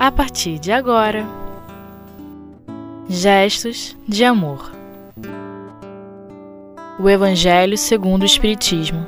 a partir de agora. Gestos de amor. O Evangelho segundo o Espiritismo.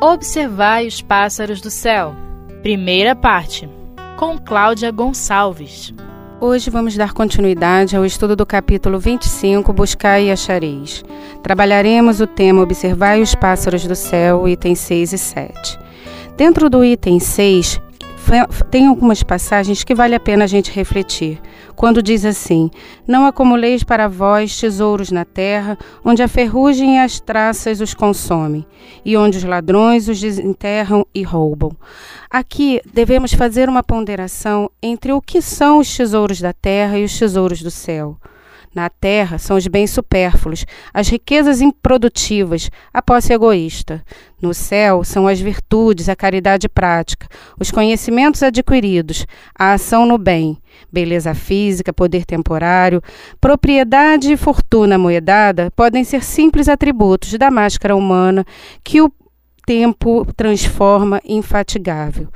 Observai os pássaros do céu. Primeira parte. Com Cláudia Gonçalves. Hoje vamos dar continuidade ao estudo do capítulo 25, Buscai e Achareis. Trabalharemos o tema Observai os pássaros do céu, itens 6 e 7. Dentro do item 6, tem algumas passagens que vale a pena a gente refletir. Quando diz assim: Não acumuleis para vós tesouros na terra, onde a ferrugem e as traças os consomem, e onde os ladrões os desenterram e roubam. Aqui devemos fazer uma ponderação entre o que são os tesouros da terra e os tesouros do céu. Na terra são os bens supérfluos, as riquezas improdutivas, a posse egoísta. No céu são as virtudes, a caridade prática, os conhecimentos adquiridos, a ação no bem, beleza física, poder temporário, propriedade e fortuna moedada podem ser simples atributos da máscara humana que o tempo transforma infatigável.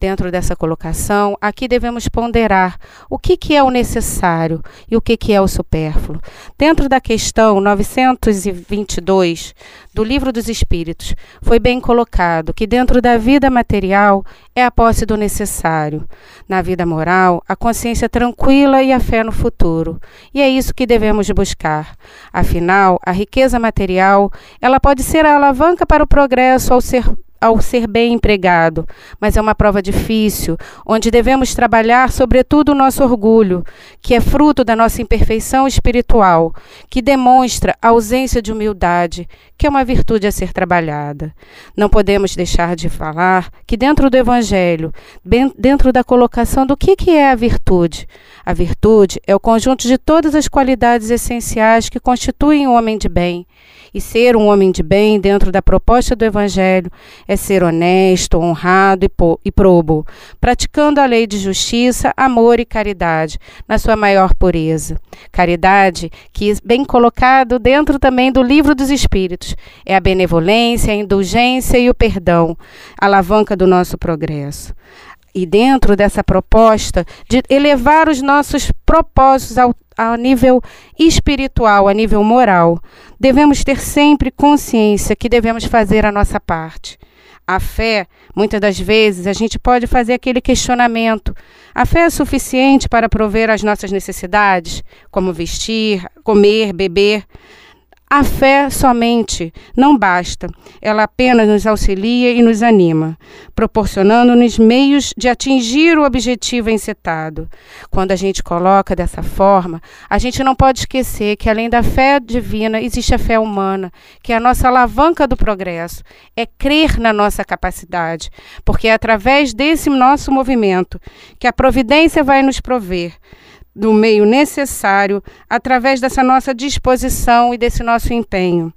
Dentro dessa colocação, aqui devemos ponderar o que, que é o necessário e o que, que é o supérfluo. Dentro da questão 922 do Livro dos Espíritos, foi bem colocado que dentro da vida material é a posse do necessário. Na vida moral, a consciência tranquila e a fé no futuro. E é isso que devemos buscar. Afinal, a riqueza material, ela pode ser a alavanca para o progresso ao ser ao ser bem empregado, mas é uma prova difícil, onde devemos trabalhar sobretudo o nosso orgulho, que é fruto da nossa imperfeição espiritual, que demonstra a ausência de humildade, que é uma virtude a ser trabalhada. Não podemos deixar de falar que dentro do evangelho, dentro da colocação do que é a virtude, a virtude é o conjunto de todas as qualidades essenciais que constituem um homem de bem. E ser um homem de bem dentro da proposta do Evangelho é ser honesto, honrado e probo, praticando a lei de justiça, amor e caridade, na sua maior pureza. Caridade, que bem colocado dentro também do livro dos Espíritos, é a benevolência, a indulgência e o perdão, alavanca do nosso progresso e dentro dessa proposta de elevar os nossos propósitos ao, a nível espiritual, a nível moral, devemos ter sempre consciência que devemos fazer a nossa parte. A fé, muitas das vezes, a gente pode fazer aquele questionamento: a fé é suficiente para prover as nossas necessidades, como vestir, comer, beber? A fé somente não basta, ela apenas nos auxilia e nos anima, proporcionando-nos meios de atingir o objetivo encetado. Quando a gente coloca dessa forma, a gente não pode esquecer que além da fé divina existe a fé humana, que é a nossa alavanca do progresso, é crer na nossa capacidade, porque é através desse nosso movimento que a providência vai nos prover do meio necessário através dessa nossa disposição e desse nosso empenho.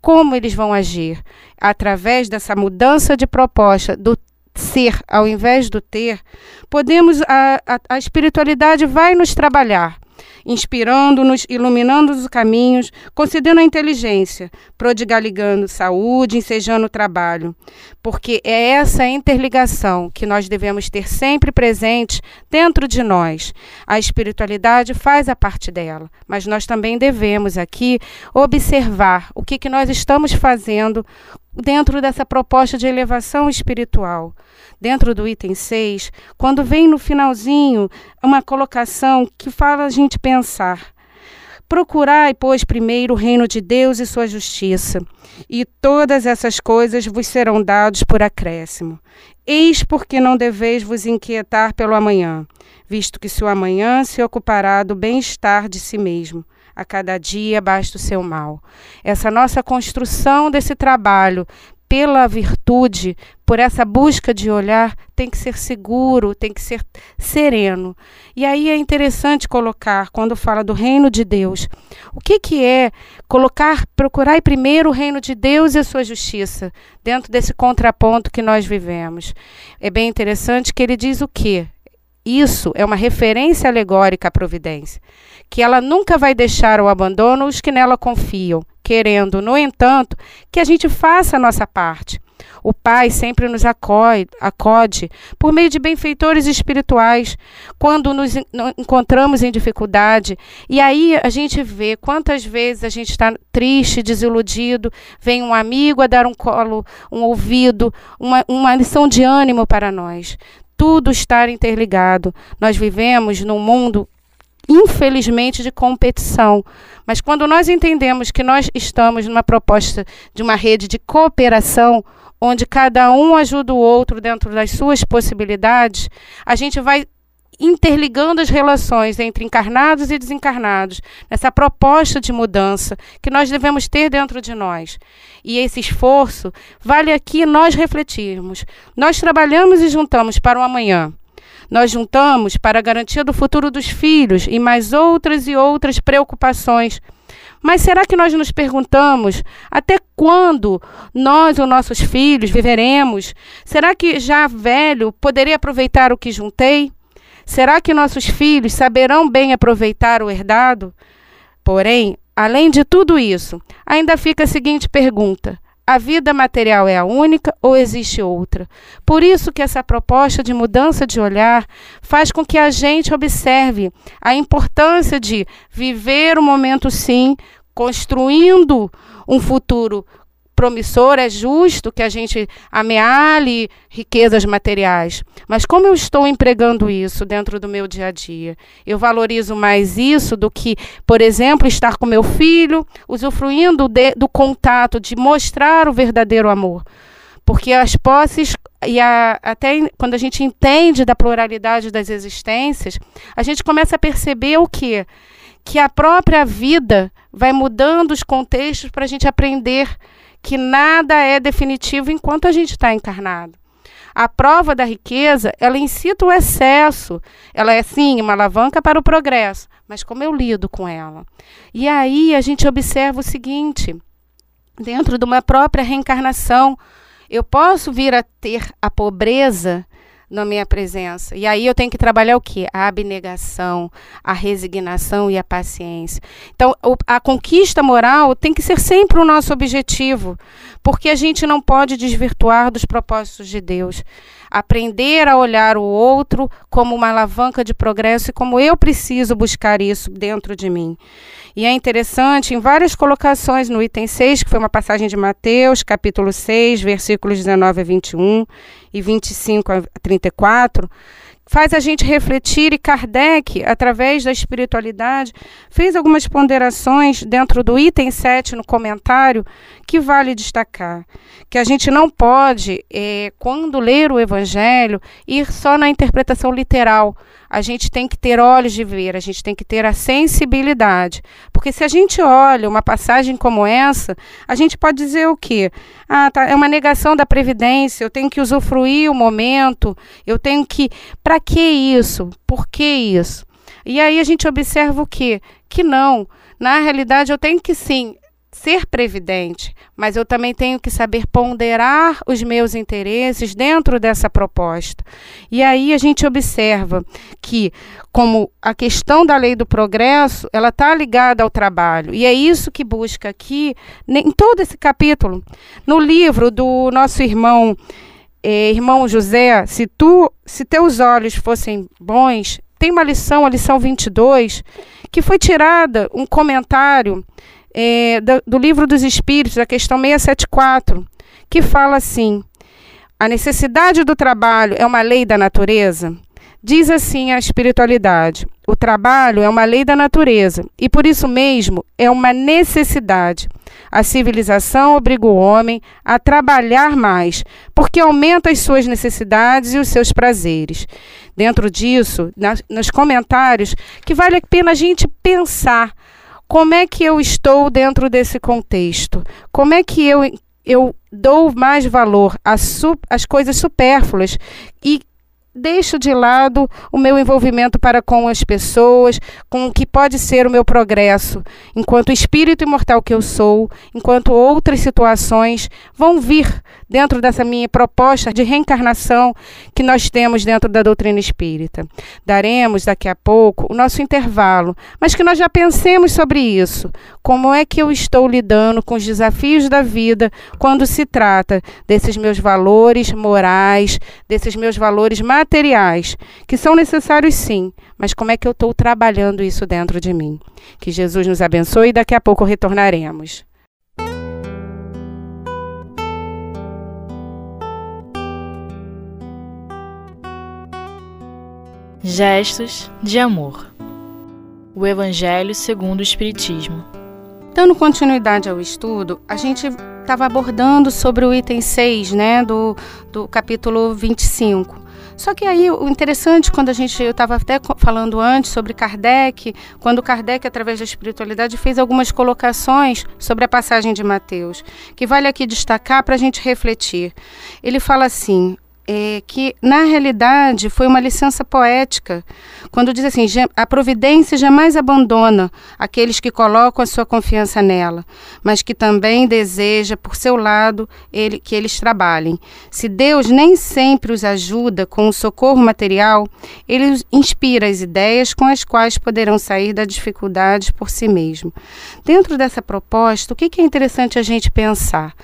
Como eles vão agir? Através dessa mudança de proposta do ser ao invés do ter, podemos a, a, a espiritualidade vai nos trabalhar inspirando-nos, iluminando os caminhos, concedendo a inteligência, prodigaligando saúde, ensejando o trabalho. Porque é essa interligação que nós devemos ter sempre presente dentro de nós. A espiritualidade faz a parte dela, mas nós também devemos aqui observar o que, que nós estamos fazendo dentro dessa proposta de elevação espiritual. Dentro do item 6, quando vem no finalzinho uma colocação que fala a gente pensar. Procurai, pois, primeiro o reino de Deus e sua justiça, e todas essas coisas vos serão dados por acréscimo. Eis porque não deveis vos inquietar pelo amanhã, visto que se o amanhã se ocupará do bem-estar de si mesmo a cada dia basta o seu mal. Essa nossa construção desse trabalho pela virtude, por essa busca de olhar, tem que ser seguro, tem que ser sereno. E aí é interessante colocar, quando fala do reino de Deus, o que, que é colocar, procurar primeiro o reino de Deus e a sua justiça, dentro desse contraponto que nós vivemos. É bem interessante que ele diz o quê? Isso é uma referência alegórica à providência, que ela nunca vai deixar ao abandono os que nela confiam, querendo, no entanto, que a gente faça a nossa parte. O Pai sempre nos acode, acode por meio de benfeitores espirituais quando nos encontramos em dificuldade. E aí a gente vê quantas vezes a gente está triste, desiludido, vem um amigo a dar um colo, um ouvido, uma, uma lição de ânimo para nós. Tudo está interligado. Nós vivemos num mundo infelizmente, de competição. Mas quando nós entendemos que nós estamos numa proposta de uma rede de cooperação, onde cada um ajuda o outro dentro das suas possibilidades, a gente vai interligando as relações entre encarnados e desencarnados, nessa proposta de mudança que nós devemos ter dentro de nós. E esse esforço vale aqui nós refletirmos. Nós trabalhamos e juntamos para o amanhã. Nós juntamos para a garantia do futuro dos filhos e mais outras e outras preocupações. Mas será que nós nos perguntamos até quando nós ou nossos filhos viveremos? Será que já velho poderei aproveitar o que juntei? Será que nossos filhos saberão bem aproveitar o herdado? Porém, além de tudo isso, ainda fica a seguinte pergunta: a vida material é a única ou existe outra? Por isso que essa proposta de mudança de olhar faz com que a gente observe a importância de viver o momento sim, construindo um futuro promissor, é justo que a gente amealhe riquezas materiais. Mas como eu estou empregando isso dentro do meu dia a dia? Eu valorizo mais isso do que, por exemplo, estar com meu filho, usufruindo de, do contato, de mostrar o verdadeiro amor. Porque as posses e a, até quando a gente entende da pluralidade das existências, a gente começa a perceber o quê? Que a própria vida vai mudando os contextos para a gente aprender que nada é definitivo enquanto a gente está encarnado. A prova da riqueza, ela incita o excesso. Ela é, sim, uma alavanca para o progresso. Mas como eu lido com ela? E aí a gente observa o seguinte: dentro de uma própria reencarnação, eu posso vir a ter a pobreza na minha presença. E aí eu tenho que trabalhar o quê? A abnegação, a resignação e a paciência. Então, a conquista moral tem que ser sempre o nosso objetivo, porque a gente não pode desvirtuar dos propósitos de Deus. Aprender a olhar o outro como uma alavanca de progresso e como eu preciso buscar isso dentro de mim. E é interessante, em várias colocações no item 6, que foi uma passagem de Mateus, capítulo 6, versículos 19 a 21 e 25 a 34, faz a gente refletir e Kardec, através da espiritualidade, fez algumas ponderações dentro do item 7 no comentário que vale destacar. Que a gente não pode, é, quando ler o Evangelho, ir só na interpretação literal, a gente tem que ter olhos de ver, a gente tem que ter a sensibilidade. Porque se a gente olha uma passagem como essa, a gente pode dizer o quê? Ah, tá, é uma negação da previdência, eu tenho que usufruir o momento, eu tenho que. Para que isso? Por que isso? E aí a gente observa o quê? Que não. Na realidade, eu tenho que sim ser previdente, mas eu também tenho que saber ponderar os meus interesses dentro dessa proposta. E aí a gente observa que, como a questão da lei do progresso, ela está ligada ao trabalho. E é isso que busca aqui, em todo esse capítulo. No livro do nosso irmão, eh, irmão José, se, tu, se teus olhos fossem bons, tem uma lição, a lição 22, que foi tirada, um comentário é, do, do Livro dos Espíritos, a questão 674, que fala assim: a necessidade do trabalho é uma lei da natureza? Diz assim a espiritualidade: o trabalho é uma lei da natureza e por isso mesmo é uma necessidade. A civilização obriga o homem a trabalhar mais, porque aumenta as suas necessidades e os seus prazeres. Dentro disso, nos comentários, que vale a pena a gente pensar como é que eu estou dentro desse contexto? Como é que eu, eu dou mais valor às, às coisas supérfluas e deixo de lado o meu envolvimento para com as pessoas, com o que pode ser o meu progresso, enquanto espírito imortal que eu sou, enquanto outras situações vão vir dentro dessa minha proposta de reencarnação que nós temos dentro da doutrina espírita. Daremos daqui a pouco o nosso intervalo, mas que nós já pensemos sobre isso. Como é que eu estou lidando com os desafios da vida quando se trata desses meus valores morais, desses meus valores materiais, que são necessários sim, mas como é que eu estou trabalhando isso dentro de mim? Que Jesus nos abençoe e daqui a pouco retornaremos. Gestos de amor. O Evangelho segundo o Espiritismo. Dando continuidade ao estudo, a gente estava abordando sobre o item 6, né, do, do capítulo 25. Só que aí o interessante, quando a gente, eu estava até falando antes sobre Kardec, quando Kardec, através da espiritualidade, fez algumas colocações sobre a passagem de Mateus, que vale aqui destacar para a gente refletir. Ele fala assim: é, que, na realidade, foi uma licença poética, quando diz assim: a providência jamais abandona aqueles que colocam a sua confiança nela, mas que também deseja, por seu lado, ele, que eles trabalhem. Se Deus nem sempre os ajuda com o socorro material, ele os inspira as ideias com as quais poderão sair da dificuldade por si mesmo. Dentro dessa proposta, o que é interessante a gente pensar?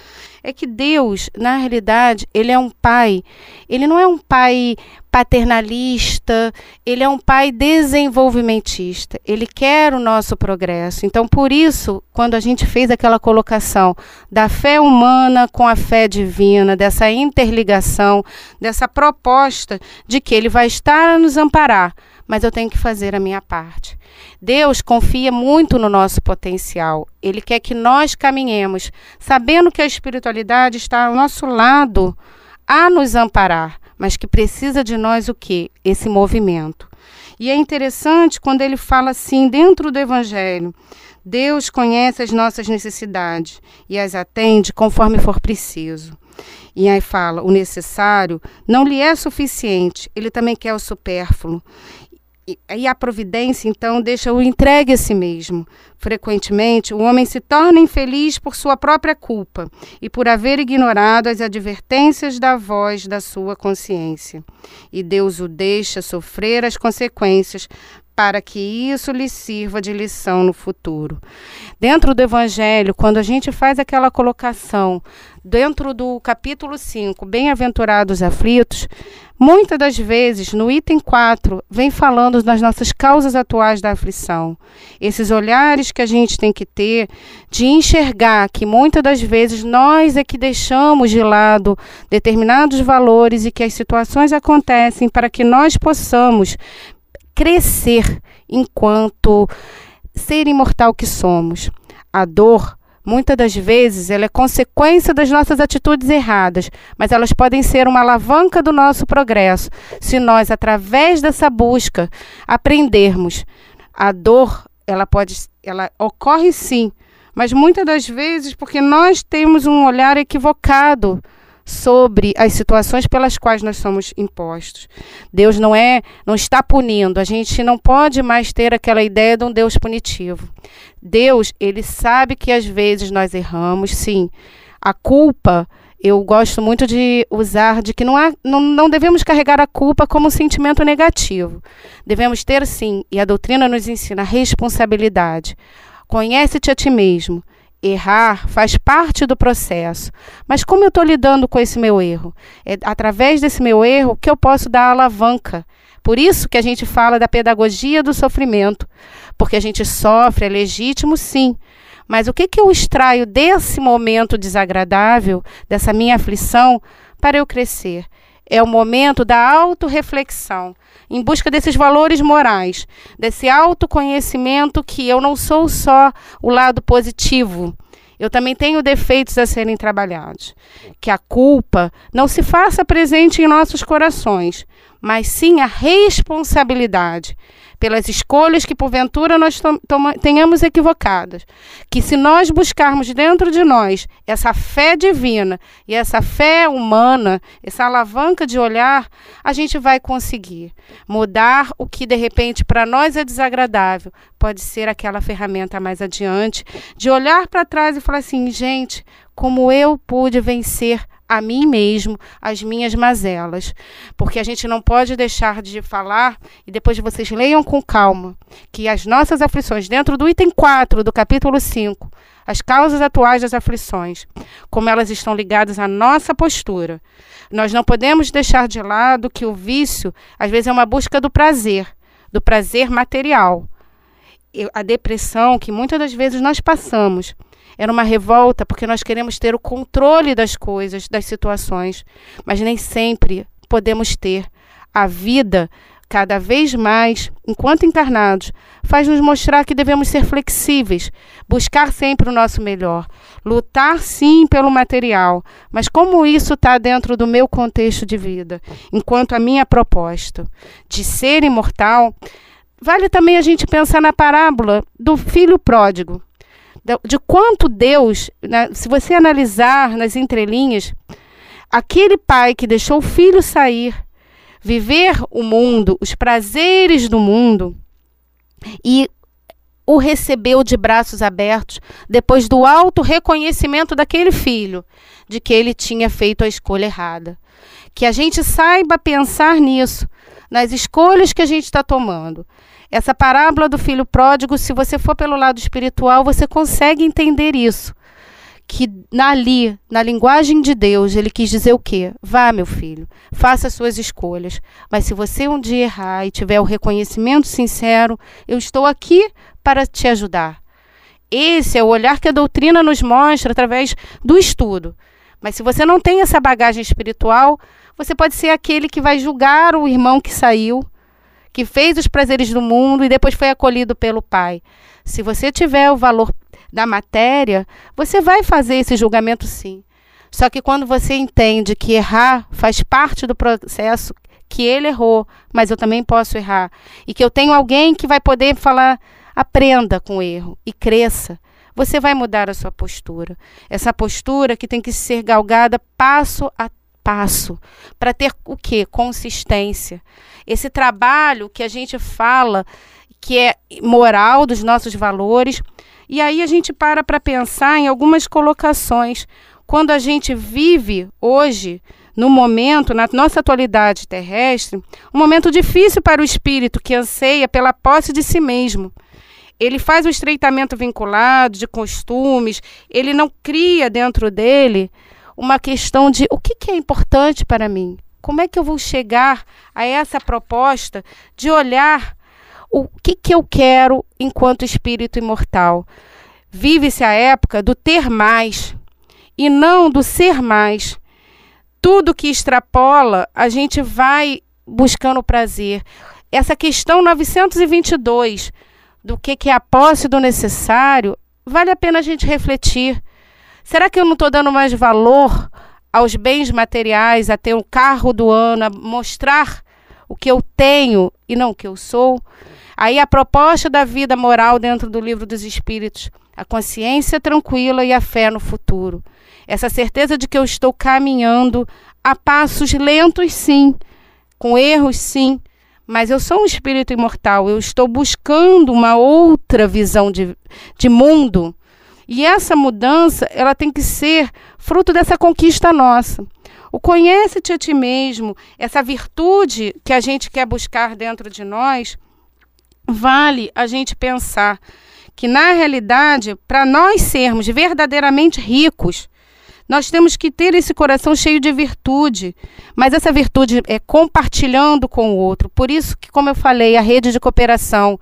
É que Deus, na realidade, ele é um pai. Ele não é um pai paternalista, ele é um pai desenvolvimentista. Ele quer o nosso progresso. Então, por isso, quando a gente fez aquela colocação da fé humana com a fé divina, dessa interligação, dessa proposta de que ele vai estar a nos amparar, mas eu tenho que fazer a minha parte. Deus confia muito no nosso potencial. Ele quer que nós caminhemos, sabendo que a espiritualidade está ao nosso lado a nos amparar, mas que precisa de nós o quê? Esse movimento. E é interessante quando ele fala assim dentro do evangelho: Deus conhece as nossas necessidades e as atende conforme for preciso. E aí fala: o necessário não lhe é suficiente, ele também quer o supérfluo. E a providência, então, deixa-o entregue a si mesmo. Frequentemente, o homem se torna infeliz por sua própria culpa e por haver ignorado as advertências da voz da sua consciência. E Deus o deixa sofrer as consequências para que isso lhe sirva de lição no futuro. Dentro do Evangelho, quando a gente faz aquela colocação, dentro do capítulo 5, Bem-aventurados aflitos, muitas das vezes, no item 4, vem falando das nossas causas atuais da aflição. Esses olhares que a gente tem que ter de enxergar que muitas das vezes nós é que deixamos de lado determinados valores e que as situações acontecem para que nós possamos crescer enquanto ser imortal que somos. A dor, muitas das vezes, ela é consequência das nossas atitudes erradas, mas elas podem ser uma alavanca do nosso progresso, se nós, através dessa busca, aprendermos. A dor, ela pode, ela ocorre sim, mas muitas das vezes porque nós temos um olhar equivocado sobre as situações pelas quais nós somos impostos. Deus não é, não está punindo. A gente não pode mais ter aquela ideia de um Deus punitivo. Deus, ele sabe que às vezes nós erramos, sim. A culpa, eu gosto muito de usar de que não, há, não, não devemos carregar a culpa como um sentimento negativo. Devemos ter, sim, e a doutrina nos ensina, responsabilidade. Conhece-te a ti mesmo Errar faz parte do processo. Mas como eu estou lidando com esse meu erro? É através desse meu erro que eu posso dar alavanca. Por isso que a gente fala da pedagogia do sofrimento. Porque a gente sofre, é legítimo, sim. Mas o que, que eu extraio desse momento desagradável, dessa minha aflição, para eu crescer? É o momento da autorreflexão, em busca desses valores morais, desse autoconhecimento que eu não sou só o lado positivo. Eu também tenho defeitos a serem trabalhados. Que a culpa não se faça presente em nossos corações, mas sim a responsabilidade pelas escolhas que porventura nós tenhamos equivocadas. Que se nós buscarmos dentro de nós essa fé divina e essa fé humana, essa alavanca de olhar, a gente vai conseguir mudar o que de repente para nós é desagradável. Pode ser aquela ferramenta mais adiante de olhar para trás e falar assim, gente, como eu pude vencer a mim mesmo as minhas mazelas. Porque a gente não pode deixar de falar, e depois vocês leiam com calma, que as nossas aflições, dentro do item 4 do capítulo 5, as causas atuais das aflições, como elas estão ligadas à nossa postura. Nós não podemos deixar de lado que o vício, às vezes, é uma busca do prazer, do prazer material. A depressão, que muitas das vezes nós passamos, era uma revolta porque nós queremos ter o controle das coisas, das situações, mas nem sempre podemos ter. A vida, cada vez mais, enquanto encarnados, faz nos mostrar que devemos ser flexíveis, buscar sempre o nosso melhor, lutar sim pelo material, mas como isso está dentro do meu contexto de vida, enquanto a minha proposta de ser imortal. Vale também a gente pensar na parábola do filho pródigo de quanto Deus, né, se você analisar nas entrelinhas, aquele pai que deixou o filho sair, viver o mundo, os prazeres do mundo, e o recebeu de braços abertos depois do alto reconhecimento daquele filho de que ele tinha feito a escolha errada. Que a gente saiba pensar nisso, nas escolhas que a gente está tomando. Essa parábola do filho pródigo, se você for pelo lado espiritual, você consegue entender isso. Que ali, na linguagem de Deus, ele quis dizer o quê? Vá, meu filho, faça as suas escolhas. Mas se você um dia errar e tiver o reconhecimento sincero, eu estou aqui para te ajudar. Esse é o olhar que a doutrina nos mostra através do estudo. Mas se você não tem essa bagagem espiritual, você pode ser aquele que vai julgar o irmão que saiu, que fez os prazeres do mundo e depois foi acolhido pelo Pai. Se você tiver o valor da matéria, você vai fazer esse julgamento sim. Só que quando você entende que errar faz parte do processo, que ele errou, mas eu também posso errar, e que eu tenho alguém que vai poder falar, aprenda com o erro e cresça, você vai mudar a sua postura. Essa postura que tem que ser galgada passo a passo, para ter o que? Consistência. Esse trabalho que a gente fala que é moral dos nossos valores. E aí a gente para para pensar em algumas colocações. Quando a gente vive hoje, no momento, na nossa atualidade terrestre, um momento difícil para o espírito que anseia pela posse de si mesmo. Ele faz o estreitamento vinculado de costumes, ele não cria dentro dele uma questão de o que, que é importante para mim. Como é que eu vou chegar a essa proposta de olhar o que, que eu quero enquanto espírito imortal? Vive-se a época do ter mais e não do ser mais. Tudo que extrapola, a gente vai buscando prazer. Essa questão 922 do que, que é a posse do necessário, vale a pena a gente refletir. Será que eu não estou dando mais valor aos bens materiais, a ter um carro do ano, a mostrar o que eu tenho e não o que eu sou? Aí a proposta da vida moral dentro do livro dos Espíritos, a consciência tranquila e a fé no futuro. Essa certeza de que eu estou caminhando a passos lentos, sim, com erros, sim, mas eu sou um espírito imortal, eu estou buscando uma outra visão de, de mundo e essa mudança, ela tem que ser fruto dessa conquista nossa. O conhece-te a ti mesmo, essa virtude que a gente quer buscar dentro de nós, vale a gente pensar que, na realidade, para nós sermos verdadeiramente ricos, nós temos que ter esse coração cheio de virtude, mas essa virtude é compartilhando com o outro. Por isso que, como eu falei, a rede de cooperação,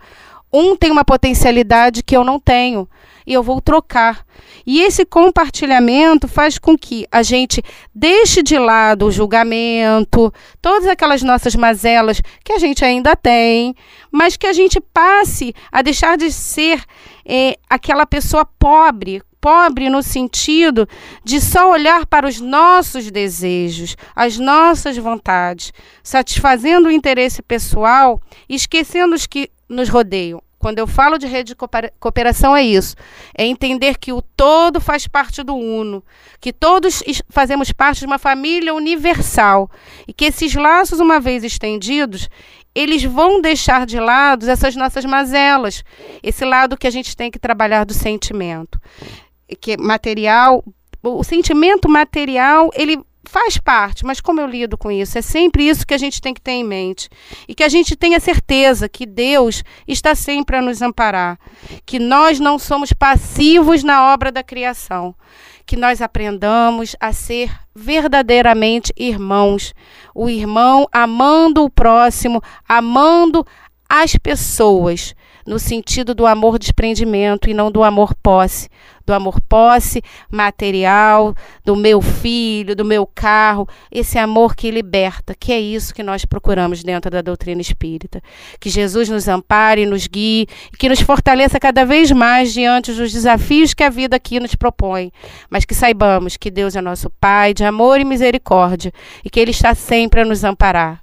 um tem uma potencialidade que eu não tenho e eu vou trocar. E esse compartilhamento faz com que a gente deixe de lado o julgamento, todas aquelas nossas mazelas que a gente ainda tem, mas que a gente passe a deixar de ser é, aquela pessoa pobre, pobre no sentido de só olhar para os nossos desejos, as nossas vontades, satisfazendo o interesse pessoal, esquecendo que nos rodeiam. Quando eu falo de rede de cooperação, é isso. É entender que o todo faz parte do uno, que todos fazemos parte de uma família universal e que esses laços, uma vez estendidos, eles vão deixar de lado essas nossas mazelas, esse lado que a gente tem que trabalhar do sentimento, que material, o sentimento material, ele faz parte, mas como eu lido com isso? É sempre isso que a gente tem que ter em mente. E que a gente tenha certeza que Deus está sempre a nos amparar. Que nós não somos passivos na obra da criação. Que nós aprendamos a ser verdadeiramente irmãos. O irmão amando o próximo, amando as pessoas no sentido do amor desprendimento e não do amor posse, do amor posse material, do meu filho, do meu carro, esse amor que liberta, que é isso que nós procuramos dentro da doutrina espírita. Que Jesus nos ampare, nos guie, que nos fortaleça cada vez mais diante dos desafios que a vida aqui nos propõe, mas que saibamos que Deus é nosso Pai de amor e misericórdia e que Ele está sempre a nos amparar.